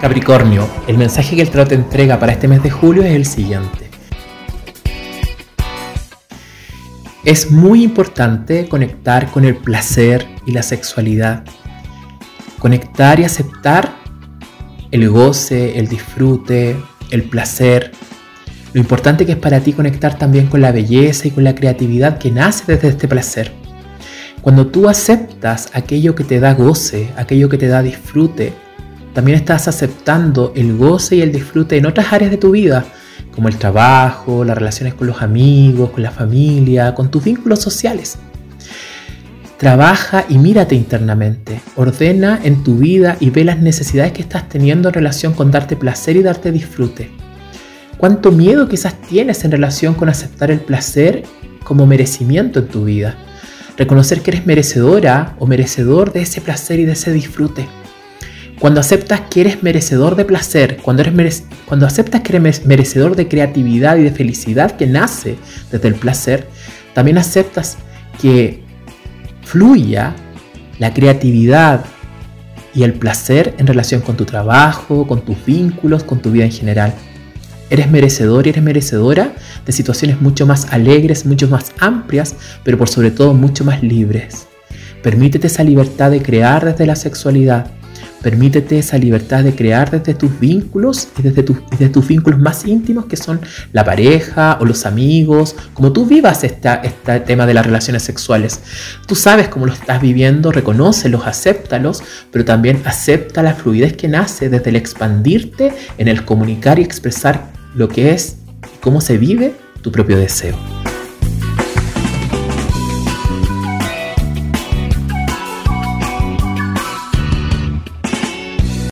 Capricornio, el mensaje que el tarot te entrega para este mes de julio es el siguiente. Es muy importante conectar con el placer y la sexualidad. Conectar y aceptar el goce, el disfrute, el placer. Lo importante que es para ti conectar también con la belleza y con la creatividad que nace desde este placer. Cuando tú aceptas aquello que te da goce, aquello que te da disfrute, también estás aceptando el goce y el disfrute en otras áreas de tu vida, como el trabajo, las relaciones con los amigos, con la familia, con tus vínculos sociales. Trabaja y mírate internamente, ordena en tu vida y ve las necesidades que estás teniendo en relación con darte placer y darte disfrute. ¿Cuánto miedo quizás tienes en relación con aceptar el placer como merecimiento en tu vida? Reconocer que eres merecedora o merecedor de ese placer y de ese disfrute. Cuando aceptas que eres merecedor de placer, cuando, eres cuando aceptas que eres merecedor de creatividad y de felicidad que nace desde el placer, también aceptas que fluya la creatividad y el placer en relación con tu trabajo, con tus vínculos, con tu vida en general. Eres merecedor y eres merecedora de situaciones mucho más alegres, mucho más amplias, pero por sobre todo mucho más libres. Permítete esa libertad de crear desde la sexualidad, Permítete esa libertad de crear desde tus vínculos y desde, tus vínculos más íntimos que son la pareja o los amigos, como tú vivas este tema de las relaciones sexuales. Tú sabes cómo lo estás viviendo, reconócelos, acéptalos, pero también acepta la fluidez que nace desde el expandirte en el comunicar y expresar lo que es y cómo se vive tu propio deseo.